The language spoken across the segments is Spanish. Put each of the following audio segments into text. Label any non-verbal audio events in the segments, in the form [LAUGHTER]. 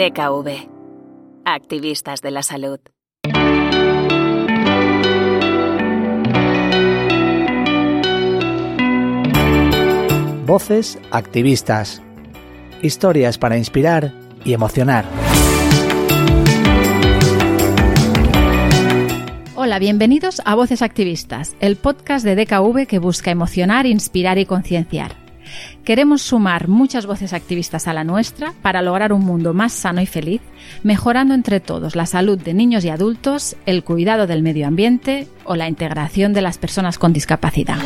DKV. Activistas de la salud. Voces activistas. Historias para inspirar y emocionar. Hola, bienvenidos a Voces Activistas, el podcast de DKV que busca emocionar, inspirar y concienciar. Queremos sumar muchas voces activistas a la nuestra para lograr un mundo más sano y feliz, mejorando entre todos la salud de niños y adultos, el cuidado del medio ambiente o la integración de las personas con discapacidad.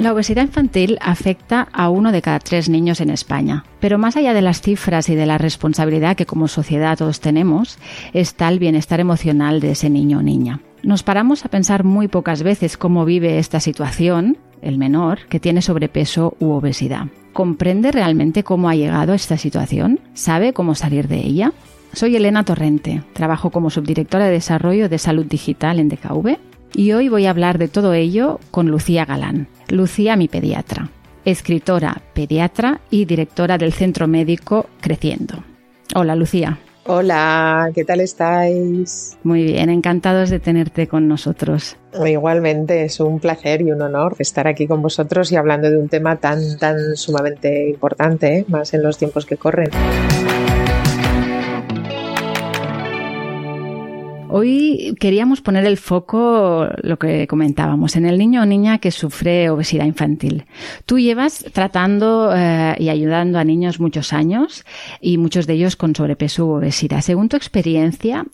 La obesidad infantil afecta a uno de cada tres niños en España. Pero más allá de las cifras y de la responsabilidad que como sociedad todos tenemos, está el bienestar emocional de ese niño o niña. Nos paramos a pensar muy pocas veces cómo vive esta situación el menor que tiene sobrepeso u obesidad. ¿Comprende realmente cómo ha llegado a esta situación? ¿Sabe cómo salir de ella? Soy Elena Torrente, trabajo como subdirectora de Desarrollo de Salud Digital en DKV y hoy voy a hablar de todo ello con Lucía Galán. Lucía, mi pediatra, escritora, pediatra y directora del Centro Médico Creciendo. Hola, Lucía. Hola, ¿qué tal estáis? Muy bien, encantados de tenerte con nosotros. Igualmente, es un placer y un honor estar aquí con vosotros y hablando de un tema tan, tan sumamente importante, ¿eh? más en los tiempos que corren. Hoy queríamos poner el foco, lo que comentábamos, en el niño o niña que sufre obesidad infantil. Tú llevas tratando eh, y ayudando a niños muchos años y muchos de ellos con sobrepeso u obesidad. Según tu experiencia,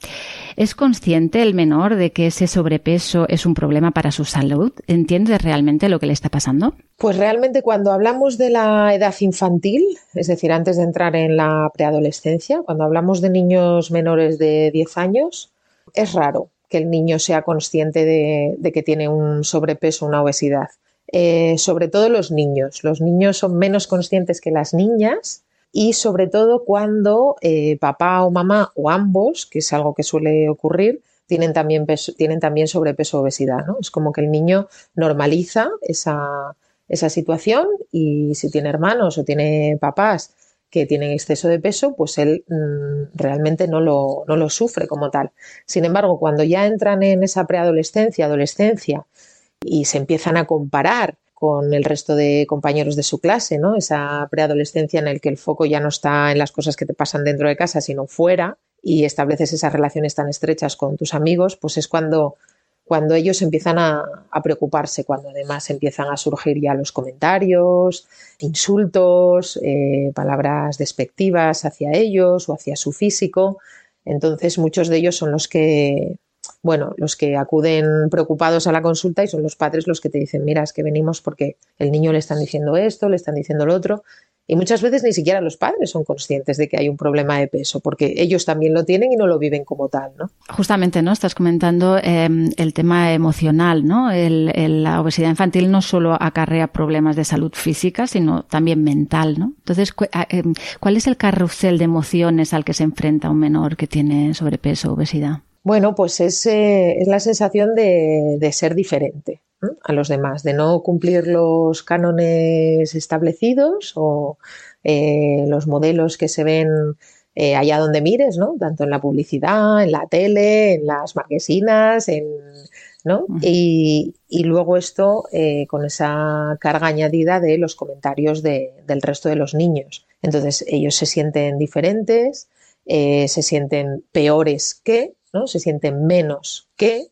¿es consciente el menor de que ese sobrepeso es un problema para su salud? ¿Entiendes realmente lo que le está pasando? Pues realmente cuando hablamos de la edad infantil, es decir, antes de entrar en la preadolescencia, cuando hablamos de niños menores de 10 años, es raro que el niño sea consciente de, que tiene un sobrepeso, una obesidad. Eh, sobre todo los niños. Los niños son menos conscientes que las niñas y sobre todo cuando eh, papá o mamá o ambos, que es algo que suele ocurrir, tienen también, tienen también sobrepeso o obesidad. Es como que el niño normaliza esa, esa situación y si tiene hermanos o tiene papás que tienen exceso de peso, pues él mm, realmente no lo, no lo sufre como tal. Sin embargo, cuando ya entran en esa preadolescencia, adolescencia, y se empiezan a comparar con el resto de compañeros de su clase, ¿no? Esa preadolescencia en el que el foco ya no está en las cosas que te pasan dentro de casa, sino fuera, y estableces esas relaciones tan estrechas con tus amigos, pues es cuando cuando ellos empiezan a, preocuparse, cuando además empiezan a surgir ya los comentarios, insultos, eh, palabras despectivas hacia ellos o hacia su físico. Entonces muchos de ellos son los que, bueno, los que acuden preocupados a la consulta y son los padres los que te dicen, mira, es que venimos porque el niño le están diciendo esto, le están diciendo lo otro. Y muchas veces ni siquiera los padres son conscientes de que hay un problema de peso, porque ellos también lo tienen y no lo viven como tal, ¿no? Justamente, ¿no? Estás comentando em, el tema emocional, ¿no? la obesidad infantil no solo acarrea problemas de salud física, sino también mental, ¿no? Entonces, em, ¿cuál es el carrusel de emociones al que se enfrenta un menor que tiene sobrepeso o obesidad? Bueno, pues es, eh, es la sensación de, de ser diferente a los demás, de no cumplir los cánones establecidos o eh, los modelos que se ven eh, allá donde mires, ¿no? Tanto en la publicidad, en la tele, en las marquesinas, en, ¿no? y, luego esto con esa carga añadida de los comentarios del resto de los niños. Entonces ellos se sienten diferentes, se sienten peores que, se sienten menos que,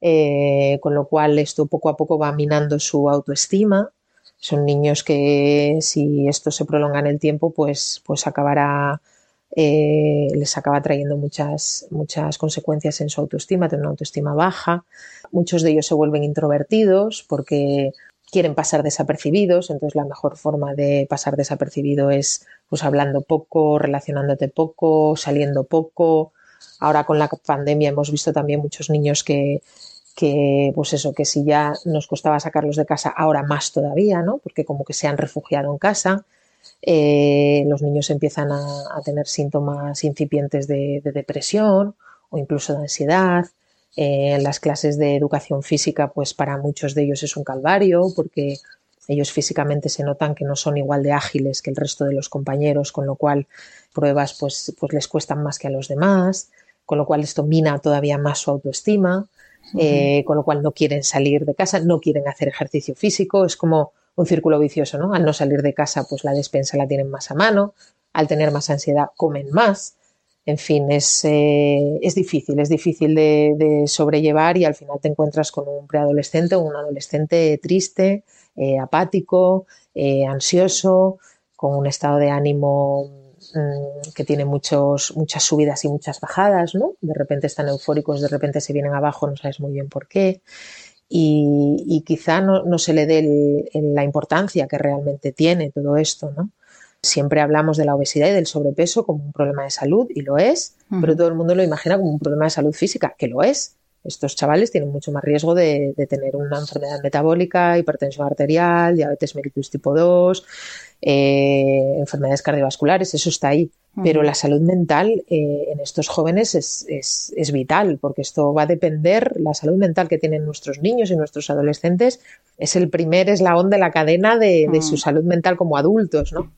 eh, con lo cual esto poco a poco va minando su autoestima. Son niños que si esto se prolonga en el tiempo, pues, pues acabará, eh, les acaba trayendo muchas, muchas consecuencias en su autoestima, tienen una autoestima baja. Muchos de ellos se vuelven introvertidos porque quieren pasar desapercibidos, entonces la mejor forma de pasar desapercibido es pues hablando poco, relacionándote poco, saliendo poco, Ahora con la pandemia hemos visto también muchos niños que, pues eso, que si ya nos costaba sacarlos de casa, ahora más todavía, ¿no? Porque como que se han refugiado en casa, eh, los niños empiezan a, tener síntomas incipientes de, depresión o incluso de ansiedad. Eh, las clases de educación física, pues para muchos de ellos es un calvario porque Ellos físicamente se notan que no son igual de ágiles que el resto de los compañeros, con lo cual pruebas pues, pues les cuestan más que a los demás, con lo cual esto mina todavía más su autoestima, eh, con lo cual no quieren salir de casa, no quieren hacer ejercicio físico, es como un círculo vicioso, ¿no? Al no salir de casa, pues la despensa la tienen más a mano, al tener más ansiedad, comen más. En fin, es, eh, es difícil, es difícil de, sobrellevar y al final te encuentras con un preadolescente o un adolescente triste, eh, apático, ansioso, con un estado de ánimo Mm, que tiene muchos, muchas subidas y muchas bajadas, ¿no? De repente están eufóricos, de repente se vienen abajo, no sabes muy bien por qué. Y, quizá no, se le dé la importancia que realmente tiene todo esto, ¿no? Siempre hablamos de la obesidad y del sobrepeso como un problema de salud, y lo es, pero todo el mundo lo imagina como un problema de salud física, que lo es. Estos chavales tienen mucho más riesgo de, de tener una enfermedad metabólica, hipertensión arterial, diabetes mellitus tipo 2, eh, enfermedades cardiovasculares, eso está ahí. Pero la salud mental eh, en estos jóvenes es, es, vital, porque esto va a depender, la salud mental que tienen nuestros niños y nuestros adolescentes es el primer eslabón de la cadena de, de su salud mental como adultos, ¿no?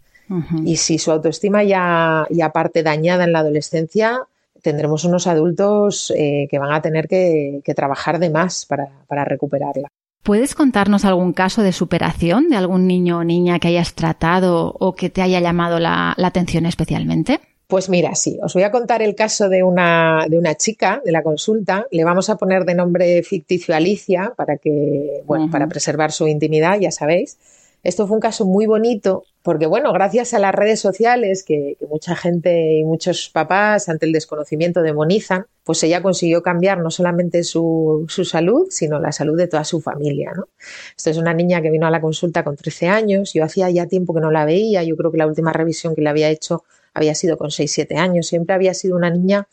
Y si su autoestima ya, ya parte dañada en la adolescencia, tendremos unos adultos eh, que van a tener que, que trabajar de más para, para recuperarla. ¿Puedes contarnos algún caso de superación de algún niño o niña que hayas tratado o que te haya llamado la, atención especialmente? Pues mira, sí, os voy a contar el caso de una, de una chica de la consulta. Le vamos a poner de nombre ficticio Alicia para que, bueno, para preservar su intimidad, ya sabéis. Esto fue un caso muy bonito porque, bueno, gracias a las redes sociales que, mucha gente y muchos papás ante el desconocimiento demonizan, pues ella consiguió cambiar no solamente su, salud, sino la salud de toda su familia. ¿no? Esto es una niña que vino a la consulta con 13 años, yo hacía ya tiempo que no la veía, yo creo que la última revisión que le había hecho había sido con 6-7 años, siempre había sido una niña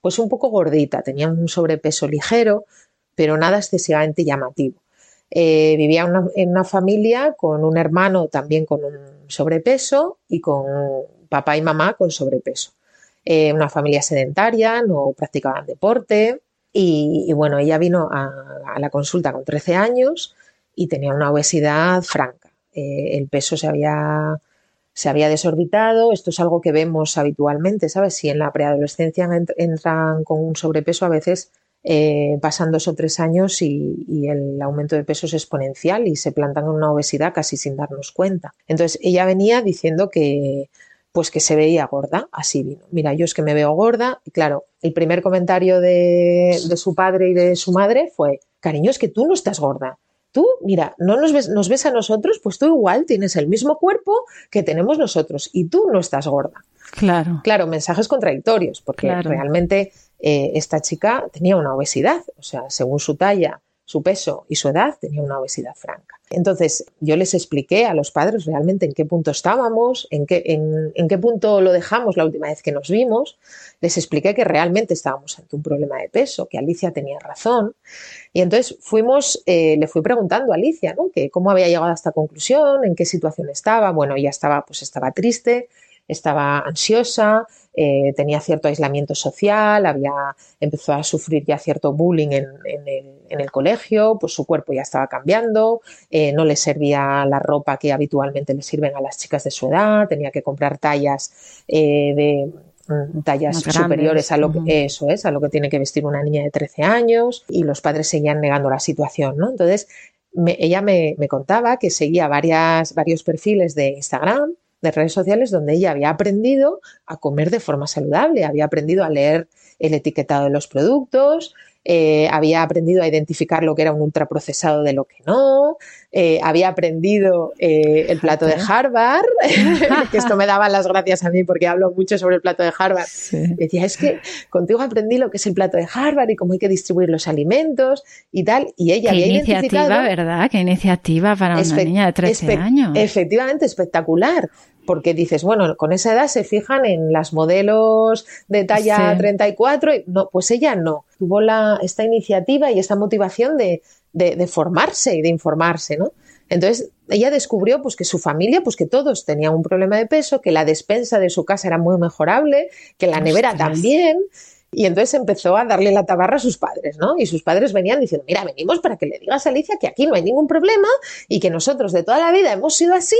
pues un poco gordita, tenía un sobrepeso ligero, pero nada excesivamente llamativo. Eh, vivía en una familia con un hermano también con un sobrepeso y con papá y mamá con sobrepeso. Eh, una familia sedentaria, no practicaban deporte y, bueno, ella vino a, la consulta con 13 años y tenía una obesidad franca. Eh, el peso se había, se había desorbitado, esto es algo que vemos habitualmente, ¿sabes? Si en la preadolescencia entran con un sobrepeso, a veces eh, pasan dos o tres años y, el aumento de peso es exponencial y se plantan en una obesidad casi sin darnos cuenta. Entonces ella venía diciendo que pues que se veía gorda, así vino. Mira, yo es que me veo gorda y claro, el primer comentario de, su padre y de su madre fue, cariño, es que tú no estás gorda. Tú, mira, no nos ves, nos ves a nosotros, pues tú igual tienes el mismo cuerpo que tenemos nosotros y tú no estás gorda. Claro. Claro, mensajes contradictorios, porque realmente eh, esta chica tenía una obesidad, o sea, según su talla, su peso y su edad, tenía una obesidad franca. Entonces, yo les expliqué a los padres realmente en qué punto estábamos, en qué, en, qué punto lo dejamos la última vez que nos vimos. Les expliqué que realmente estábamos ante un problema de peso, que Alicia tenía razón. Y entonces fuimos, eh, le fui preguntando a Alicia. Que cómo había llegado a esta conclusión, en qué situación estaba. Bueno, ella estaba, pues estaba triste, estaba ansiosa, eh, tenía cierto aislamiento social, había empezó a sufrir ya cierto bullying en, el, colegio, pues su cuerpo ya estaba cambiando, eh, no le servía la ropa que habitualmente le sirven a las chicas de su edad, tenía que comprar tallas eh, de mm, tallas superiores a lo que eso es, a lo que tiene que vestir una niña de 13 años y los padres seguían negando la situación, ¿no? Entonces, ella me, me, contaba que seguía varias, varios perfiles de Instagram de redes sociales donde ella había aprendido a comer de forma saludable, había aprendido a leer el etiquetado de los productos, eh, había aprendido a identificar lo que era un ultraprocesado de lo que no, eh, había aprendido eh, el plato de Harvard, [LAUGHS] que esto me daba las gracias a mí porque hablo mucho sobre el plato de Harvard. Decía, es que contigo aprendí lo que es el plato de Harvard y cómo hay que distribuir los alimentos y tal. Y ella Qué había iniciativa, ¿verdad? Qué iniciativa para una niña de 13 años. Efectivamente, espectacular porque dices, bueno, con esa edad se fijan en las modelos de talla 34, y no, pues ella no, tuvo la, esta iniciativa y esta motivación de, de, formarse y de informarse, ¿no? Entonces, ella descubrió pues que su familia, pues que todos tenían un problema de peso, que la despensa de su casa era muy mejorable, que la nevera también, Y entonces empezó a darle la tabarra a sus padres, ¿no? Y sus padres venían diciendo, mira, venimos para que le digas a Alicia que aquí no hay ningún problema y que nosotros de toda la vida hemos sido así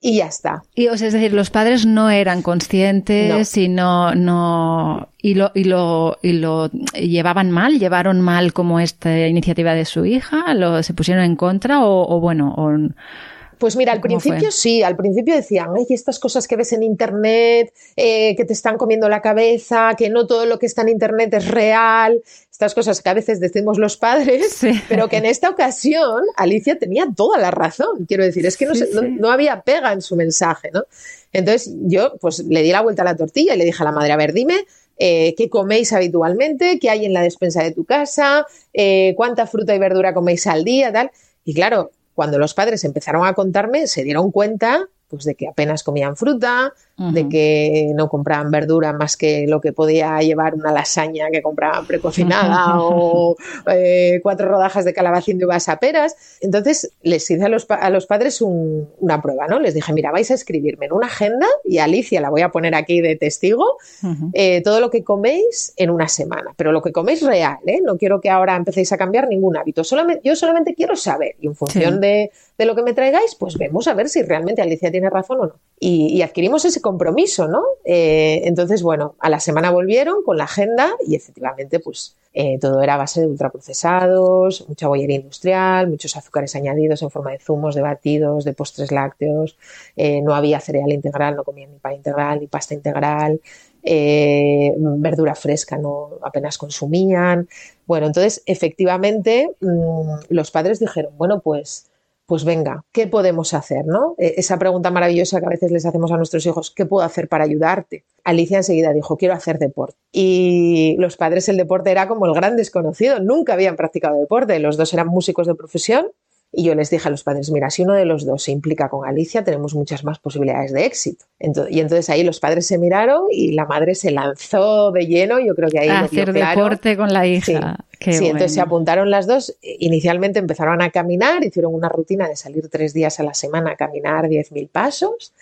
y ya está. Y es decir, los padres no eran conscientes y no, no y lo, y lo, y lo llevaban mal, llevaron mal como esta iniciativa de su hija, lo se pusieron en contra o, o bueno, o pues mira, al principio sí, al principio decían, ay, estas cosas que ves en Internet, eh, que te están comiendo la cabeza, que no todo lo que está en Internet es real, estas cosas que a veces decimos los padres, pero que en esta ocasión Alicia tenía toda la razón. Quiero decir, es que no, no, había pega en su mensaje, ¿no? Entonces yo pues le di la vuelta a la tortilla y le dije a la madre, a ver, dime eh, qué coméis habitualmente, qué hay en la despensa de tu casa, eh, cuánta fruta y verdura coméis al día, tal. Y claro, cuando los padres empezaron a contarme, se dieron cuenta pues, de que apenas comían fruta, de que no compraban verdura más que lo que podía llevar una lasaña que compraban precocinada [LAUGHS] o eh, cuatro rodajas de calabacín de uvas a peras. Entonces les hice a los, a los padres una prueba, ¿no? Les dije, mira, vais a escribirme en una agenda y Alicia la voy a poner aquí de testigo, eh, todo lo que coméis en una semana, pero lo que coméis real, ¿eh? No quiero que ahora empecéis a cambiar ningún hábito, solamente, yo solamente quiero saber y en función de, de, lo que me traigáis, pues vemos a ver si realmente Alicia tiene razón o no. Y, y adquirimos ese compromiso, ¿no? Eh, entonces, bueno, a la semana volvieron con la agenda y efectivamente, pues eh, todo era a base de ultraprocesados, mucha bollería industrial, muchos azúcares añadidos en forma de zumos, de batidos, de postres lácteos, eh, no había cereal integral, no comían ni pan integral, ni pasta integral, verdura fresca no apenas consumían. Bueno, entonces efectivamente mm, los padres dijeron, bueno, pues pues venga, ¿qué podemos hacer? ¿no? E, esa pregunta maravillosa que a veces les hacemos a nuestros hijos, ¿qué puedo hacer para ayudarte? Alicia enseguida dijo, quiero hacer deporte. Y los padres el deporte era como el gran desconocido, nunca habían practicado deporte, los dos eran músicos de profesión. Y yo les dije a los padres, mira, si uno de los dos se implica con Alicia, tenemos muchas más posibilidades de éxito. y entonces ahí los padres se miraron y la madre se lanzó de lleno. Yo creo que ahí... hacer deporte con la hija sí, entonces se apuntaron las dos. Inicialmente empezaron a caminar, hicieron una rutina de salir tres días a la semana a caminar 10.000 pasos,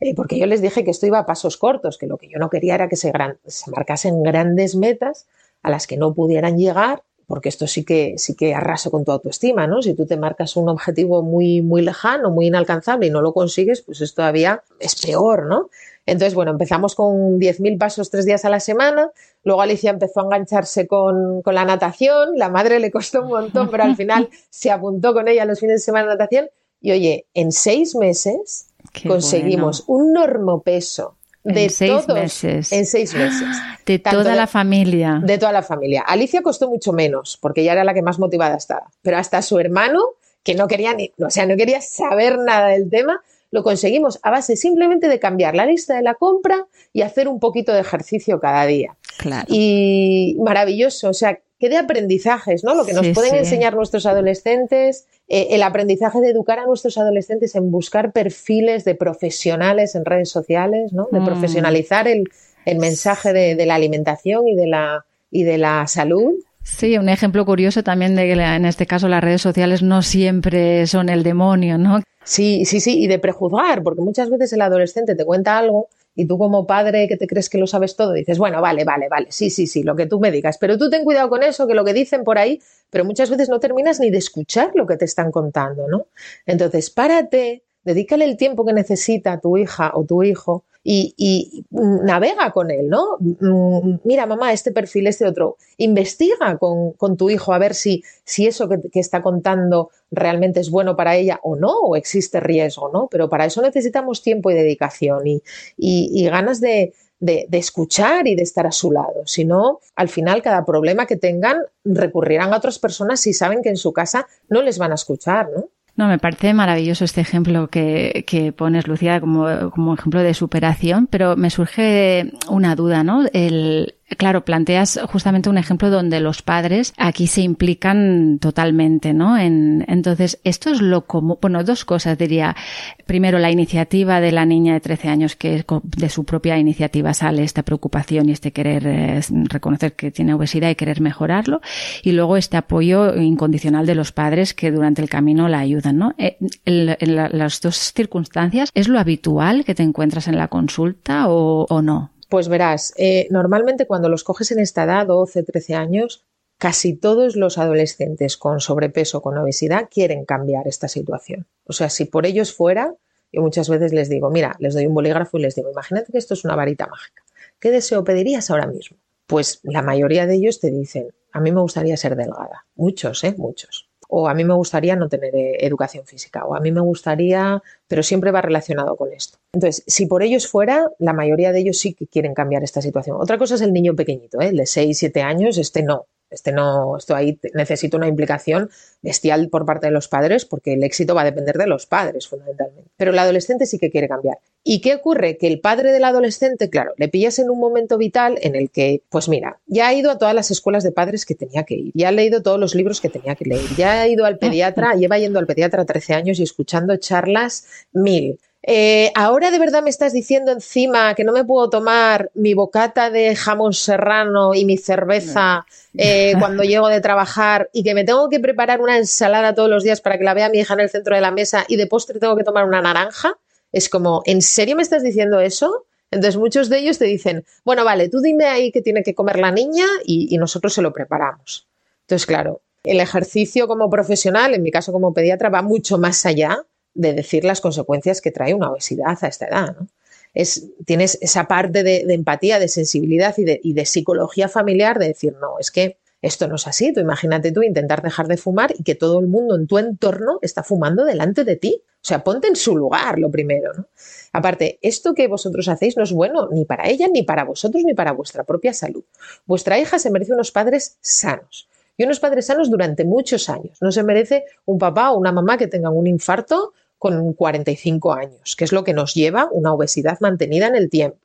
eh, porque yo les dije que esto iba a pasos cortos, que lo que yo no quería era que se, se marcasen grandes metas a las que no pudieran llegar, porque esto sí que, sí que arraso con tu autoestima, ¿no? Si tú te marcas un objetivo muy, muy lejano, muy inalcanzable y no lo consigues, pues es todavía es peor, ¿no? Entonces, bueno, empezamos con 10.000 pasos tres días a la semana, luego Alicia empezó a engancharse con, la natación, la madre le costó un montón, pero al final [LAUGHS] se apuntó con ella los fines de semana a natación y oye, en seis meses conseguimos un normopeso de en seis meses. En seis meses. [GASPS] De toda la familia. De toda la familia. Alicia costó mucho menos, porque ella era la que más motivada estaba. Pero hasta su hermano, que no quería ni, o sea, no quería saber nada del tema, lo conseguimos a base simplemente de cambiar la lista de la compra y hacer un poquito de ejercicio cada día. Claro. Y maravilloso, o sea, qué de aprendizajes, ¿no? Lo que nos pueden enseñar nuestros adolescentes, eh, el aprendizaje de educar a nuestros adolescentes en buscar perfiles de profesionales en redes sociales, ¿no? De mm. profesionalizar el, mensaje de, de, la alimentación y de la, y de la salud. Sí, un ejemplo curioso también de que en este caso las redes sociales no siempre son el demonio, ¿no? Sí, sí, sí, y de prejuzgar, porque muchas veces el adolescente te cuenta algo y tú como padre que te crees que lo sabes todo, dices, bueno, vale, vale, vale, sí, sí, sí, lo que tú me digas, pero tú ten cuidado con eso, que lo que dicen por ahí, pero muchas veces no terminas ni de escuchar lo que te están contando, ¿no? Entonces, párate, dedícale el tiempo que necesita tu hija o tu hijo y, navega con él, ¿no? Mm, mira, mamá, este perfil, este otro. Investiga con, tu hijo a ver si, si eso que, está contando realmente es bueno para ella o no, o existe riesgo, ¿no? Pero para eso necesitamos tiempo y dedicación y, ganas de, de, escuchar y de estar a su lado. Si no, al final, cada problema que tengan, recurrirán a otras personas si saben que en su casa no les van a escuchar, ¿no? No, me parece maravilloso este ejemplo que, que pones, Lucía, como, como ejemplo de superación, pero me surge una duda, ¿no? El, Claro, planteas justamente un ejemplo donde los padres aquí se implican totalmente, ¿no? En, entonces, esto es lo común. Bueno, dos cosas diría. Primero, la iniciativa de la niña de 13 años, que de su propia iniciativa sale esta preocupación y este querer eh, reconocer que tiene obesidad y querer mejorarlo. Y luego este apoyo incondicional de los padres que durante el camino la ayudan, ¿no? Eh, en, las dos circunstancias, ¿es lo habitual que te encuentras en la consulta o no? Pues verás, eh, normalmente cuando los coges en esta edad, 12, 13 años, casi todos los adolescentes con sobrepeso, con obesidad, quieren cambiar esta situación. O sea, si por ellos fuera, yo muchas veces les digo, mira, les doy un bolígrafo y les digo, imagínate que esto es una varita mágica. ¿Qué deseo pedirías ahora mismo? Pues la mayoría de ellos te dicen, a mí me gustaría ser delgada. Muchos, ¿eh? Muchos. O a mí me gustaría no tener eh, educación física. O a mí me gustaría, pero siempre va relacionado con esto. Entonces, si por ellos fuera, la mayoría de ellos sí que quieren cambiar esta situación. Otra cosa es el niño pequeñito, ¿eh? el de 6, 7 años, este no. Este no, esto ahí necesita una implicación bestial por parte de los padres porque el éxito va a depender de los padres fundamentalmente. Pero el adolescente sí que quiere cambiar. ¿Y qué ocurre? Que el padre del adolescente, claro, le pillas en un momento vital en el que, pues mira, ya ha ido a todas las escuelas de padres que tenía que ir, ya ha leído todos los libros que tenía que leer, ya ha ido al pediatra, lleva yendo al pediatra 13 años y escuchando charlas mil eh, ahora de verdad me estás diciendo encima que no me puedo tomar mi bocata de jamón serrano y mi cerveza eh, [LAUGHS] cuando llego de trabajar y que me tengo que preparar una ensalada todos los días para que la vea mi hija en el centro de la mesa y de postre tengo que tomar una naranja. Es como, ¿en serio me estás diciendo eso? Entonces muchos de ellos te dicen, bueno, vale, tú dime ahí qué tiene que comer la niña y nosotros se lo preparamos. Entonces, claro, el ejercicio como profesional, en mi caso como pediatra, va mucho más allá de decir las consecuencias que trae una obesidad a esta edad. Es, tienes esa parte de, empatía, de sensibilidad y de, y de, psicología familiar de decir, no, es que esto no es así. Tú imagínate tú intentar dejar de fumar y que todo el mundo en tu entorno está fumando delante de ti. O sea, ponte en su lugar lo primero. ¿no? Aparte, esto que vosotros hacéis no es bueno ni para ella, ni para vosotros, ni para vuestra propia salud. Vuestra hija se merece unos padres sanos. Y unos padres sanos durante muchos años. No se merece un papá o una mamá que tengan un infarto con 45 años, que es lo que nos lleva una obesidad mantenida en el tiempo.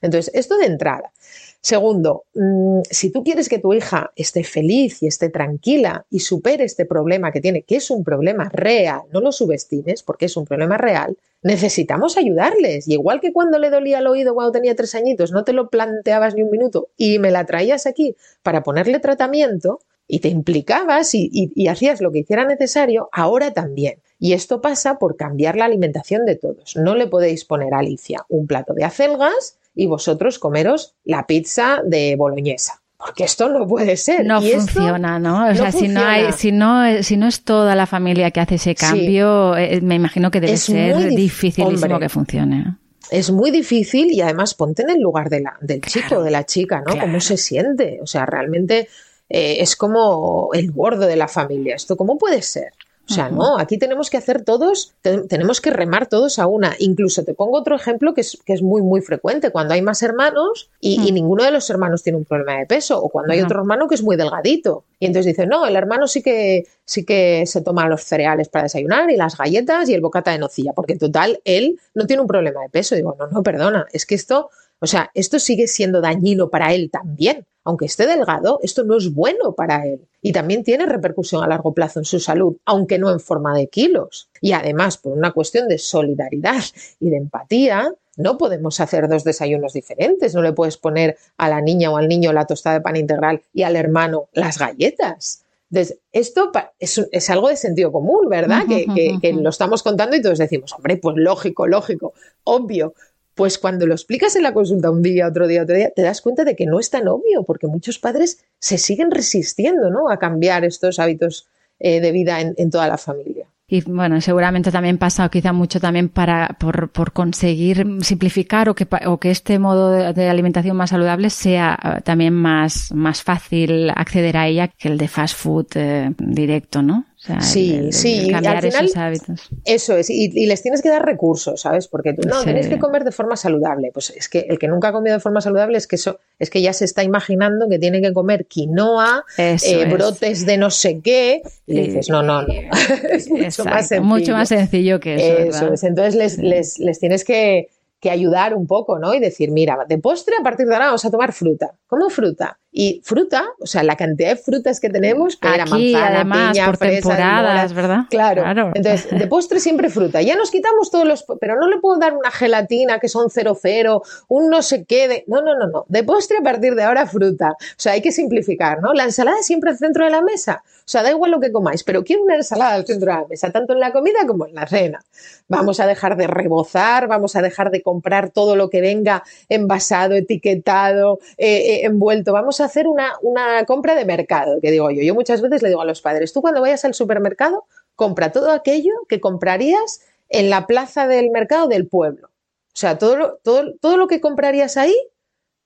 Entonces, esto de entrada. Segundo, mm, si tú quieres que tu hija esté feliz y esté tranquila y supere este problema que tiene, que es un problema real, no lo subestimes porque es un problema real, necesitamos ayudarles. Y igual que cuando le dolía el oído cuando tenía tres añitos, no te lo planteabas ni un minuto y me la traías aquí para ponerle tratamiento y te implicabas y hacías lo que hiciera necesario, ahora también. Y esto pasa por cambiar la alimentación de todos. No le podéis poner a Alicia un plato de acelgas y vosotros comeros la pizza de boloñesa. Porque esto no puede ser. No funciona, ¿no? O sea, si no, hay, si, no, si no es toda la familia que hace ese cambio, eh, me imagino que debe ser dificilísimo que funcione es muy difícil y además ponte en el lugar de la, del chico, o de la chica, ¿no? ¿Cómo se siente? O sea, realmente eh, es como el gordo de la familia. ¿Esto cómo puede ser? O sea, no, aquí tenemos que hacer todos, tenemos que remar todos a una. Incluso te pongo otro ejemplo que es, que es muy, muy frecuente. Cuando hay más hermanos y, ninguno de los hermanos tiene un problema de peso, o cuando hay otro hermano que es muy delgadito. Y entonces dicen, no, el hermano sí que, sí que se toma los cereales para desayunar y las galletas y el bocata de nocilla, porque en total él no tiene un problema de peso. Digo, no, no, perdona, es que esto, o sea, esto sigue siendo dañino para él también aunque esté delgado, esto no es bueno para él. Y también tiene repercusión a largo plazo en su salud, aunque no en forma de kilos. Y además, por una cuestión de solidaridad y de empatía, no podemos hacer dos desayunos diferentes. No le puedes poner a la niña o al niño la tostada de pan integral y al hermano las galletas. Entonces, esto es, algo de sentido común, ¿verdad? que, que, lo estamos contando y todos decimos, hombre, pues lógico, lógico, obvio. Pues cuando lo explicas en la consulta un día, otro día, otro día, te das cuenta de que no es tan obvio, porque muchos padres se siguen resistiendo ¿no? a cambiar estos hábitos eh, de vida en, toda la familia. Y bueno, seguramente también pasa quizá mucho también para, por, conseguir simplificar o que, o que este modo de, alimentación más saludable sea eh, también más, más fácil acceder a ella que el de fast food eh, directo, ¿no? Sí, sí, cambiar al final, esos hábitos. Eso es, y, les tienes que dar recursos, ¿sabes? Porque tú, no, tienes que comer de forma saludable. Pues es que el que nunca ha comido de forma saludable es que eso, es que ya se está imaginando que tiene que comer quinoa, eh, brotes de no sé qué, y le dices, no, no, no. [LAUGHS] es mucho más sencillo. Mucho más sencillo que eso. Eso es. Entonces les, les, les tienes que que ayudar un poco, ¿no? Y decir, mira, de postre a partir de ahora vamos a tomar fruta. ¿Cómo fruta? Y fruta, o sea, la cantidad de frutas que tenemos, que era manzana, además, piña, por temporadas, ¿verdad? Claro. Entonces, de postre siempre fruta. Ya nos quitamos todos los, pero no le puedo dar una gelatina que son cero cero, un no sé qué de, no, no, no, no. De postre a partir de ahora fruta. O sea, hay que simplificar, ¿no? La ensalada siempre al centro de la mesa. O sea, da igual lo que comáis, pero quiero una ensalada al centro de la mesa, tanto en la comida como en la cena. Vamos a dejar de rebozar, vamos a dejar de comprar todo lo que venga envasado, etiquetado, eh, eh, envuelto. Vamos a hacer una, una compra de mercado, que digo yo. Yo muchas veces le digo a los padres, tú cuando vayas al supermercado, compra todo aquello que comprarías en la plaza del mercado del pueblo. O sea, todo lo, todo, todo lo que comprarías ahí,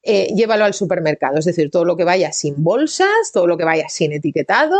eh, llévalo al supermercado. Es decir, todo lo que vaya sin bolsas, todo lo que vaya sin etiquetado,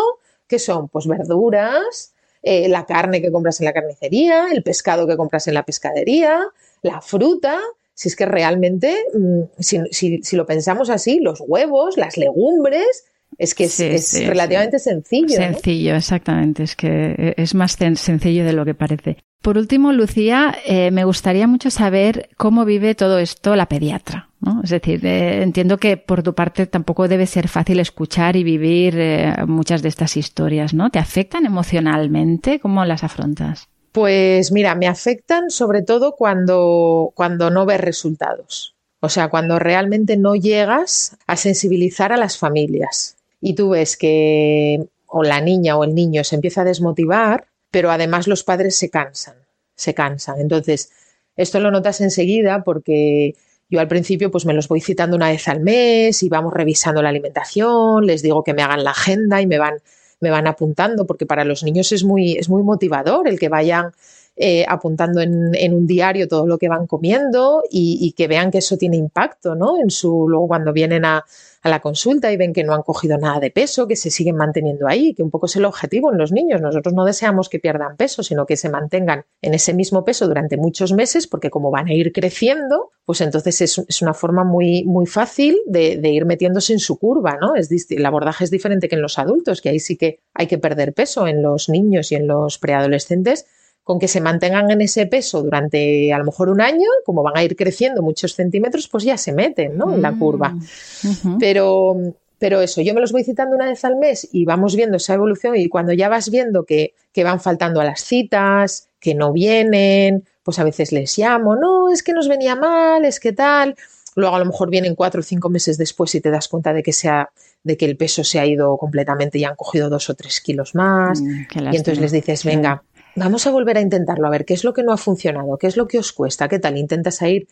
que son pues verduras, la carne que compras en la carnicería, el pescado que compras en la pescadería, la fruta. Si es que realmente, mm, si, si, lo pensamos así, los huevos, las legumbres, es que es, relativamente sencillo. Sencillo, exactamente. Es que es más sencillo de lo que parece. Por último, Lucía, eh, me gustaría mucho saber cómo vive todo esto la pediatra. ¿no? Es decir, eh, entiendo que por tu parte tampoco debe ser fácil escuchar y vivir eh, muchas de estas historias, ¿no? ¿Te afectan emocionalmente? ¿Cómo las afrontas? Pues mira, me afectan sobre todo cuando, cuando no ves resultados. O sea, cuando realmente no llegas a sensibilizar a las familias y tú ves que o la niña o el niño se empieza a desmotivar, pero además los padres se cansan, se cansan. Entonces, esto lo notas enseguida porque yo al principio pues me los voy citando una vez al mes y vamos revisando la alimentación, les digo que me hagan la agenda y me van, me van apuntando porque para los niños es muy, es muy motivador el que vayan eh, apuntando en, un diario todo lo que van comiendo y, que vean que eso tiene impacto, ¿no? En su, luego cuando vienen a, la consulta y ven que no han cogido nada de peso, que se siguen manteniendo ahí, que un poco es el objetivo en los niños. Nosotros no deseamos que pierdan peso, sino que se mantengan en ese mismo peso durante muchos meses, porque como van a ir creciendo, pues entonces es, una forma muy, muy fácil de, de, ir metiéndose en su curva, ¿no? Es, el abordaje es diferente que en los adultos, que ahí sí que hay que perder peso en los niños y en los preadolescentes con que se mantengan en ese peso durante a lo mejor un año, como van a ir creciendo muchos centímetros, pues ya se meten ¿no? en la curva. Mm, pero, pero eso, yo me los voy citando una vez al mes y vamos viendo esa evolución y cuando ya vas viendo que, que van faltando a las citas, que no vienen, pues a veces les llamo, no, es que nos venía mal, es que tal. Luego a lo mejor vienen cuatro o cinco meses después y te das cuenta de que sea de que el peso se ha ido completamente y han cogido dos o tres kilos más. Mm, y entonces les dices, venga, vamos a volver a intentarlo, a ver qué es lo que no ha funcionado, qué es lo que os cuesta, qué tal, intentas ir,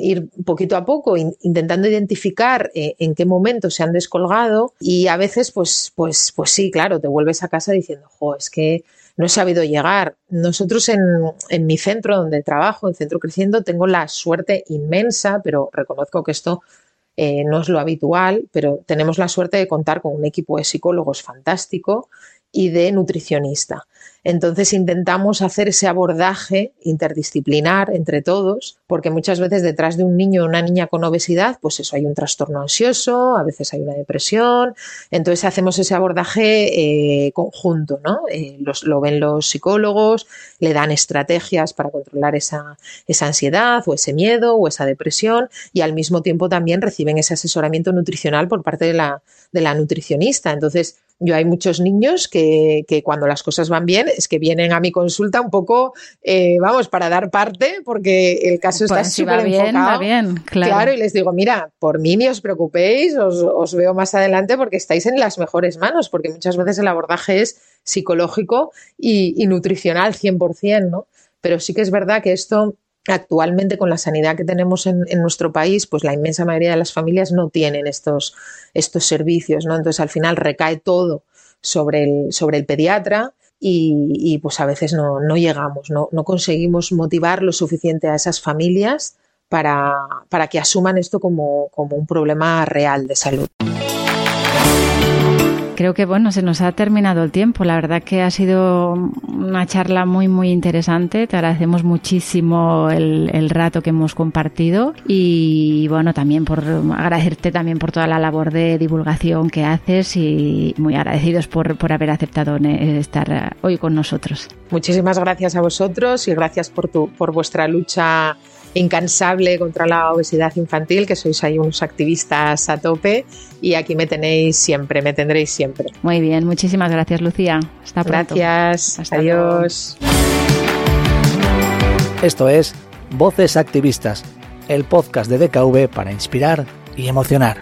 ir poquito a poco intentando identificar eh, en qué momento se han descolgado y a veces pues, pues, pues sí, claro, te vuelves a casa diciendo, jo, es que no he sabido llegar. Nosotros en, en mi centro donde trabajo, en Centro Creciendo, tengo la suerte inmensa, pero reconozco que esto eh, no es lo habitual, pero tenemos la suerte de contar con un equipo de psicólogos fantástico y de nutricionista. Entonces intentamos hacer ese abordaje interdisciplinar entre todos, porque muchas veces detrás de un niño o una niña con obesidad, pues eso hay un trastorno ansioso, a veces hay una depresión. Entonces hacemos ese abordaje eh, conjunto, ¿no? Eh, lo ven los psicólogos, le dan estrategias para controlar esa, esa ansiedad o ese miedo o esa depresión y al mismo tiempo también reciben ese asesoramiento nutricional por parte de la, de la nutricionista. Entonces, yo hay muchos niños que, que, cuando las cosas van bien es que vienen a mi consulta un poco, eh, vamos, para dar parte, porque el caso está pues súper enfocado. Bien, claro. claro. y les digo, mira, por mí ni os preocupéis, os, os veo más adelante porque estáis en las mejores manos, porque muchas veces el abordaje es psicológico y, y nutricional 100%, ¿no? Pero sí que es verdad que esto actualmente con la sanidad que tenemos en, nuestro país, pues la inmensa mayoría de las familias no tienen estos, estos servicios, ¿no? Entonces al final recae todo sobre el, sobre el pediatra y, pues a veces no, llegamos, no, no, conseguimos motivar lo suficiente a esas familias para, para que asuman esto como, como un problema real de salud. Creo que bueno, se nos ha terminado el tiempo. La verdad que ha sido una charla muy muy interesante. Te agradecemos muchísimo el, rato que hemos compartido y bueno, también por agradecerte también por toda la labor de divulgación que haces y muy agradecidos por, por haber aceptado estar hoy con nosotros. Muchísimas gracias a vosotros y gracias por tu por vuestra lucha incansable contra la obesidad infantil, que sois ahí unos activistas a tope y aquí me tenéis siempre, me tendréis siempre. Muy bien, muchísimas gracias Lucía. Hasta pronto. Gracias, adiós. Esto es Voces Activistas, el podcast de DKV para inspirar y emocionar.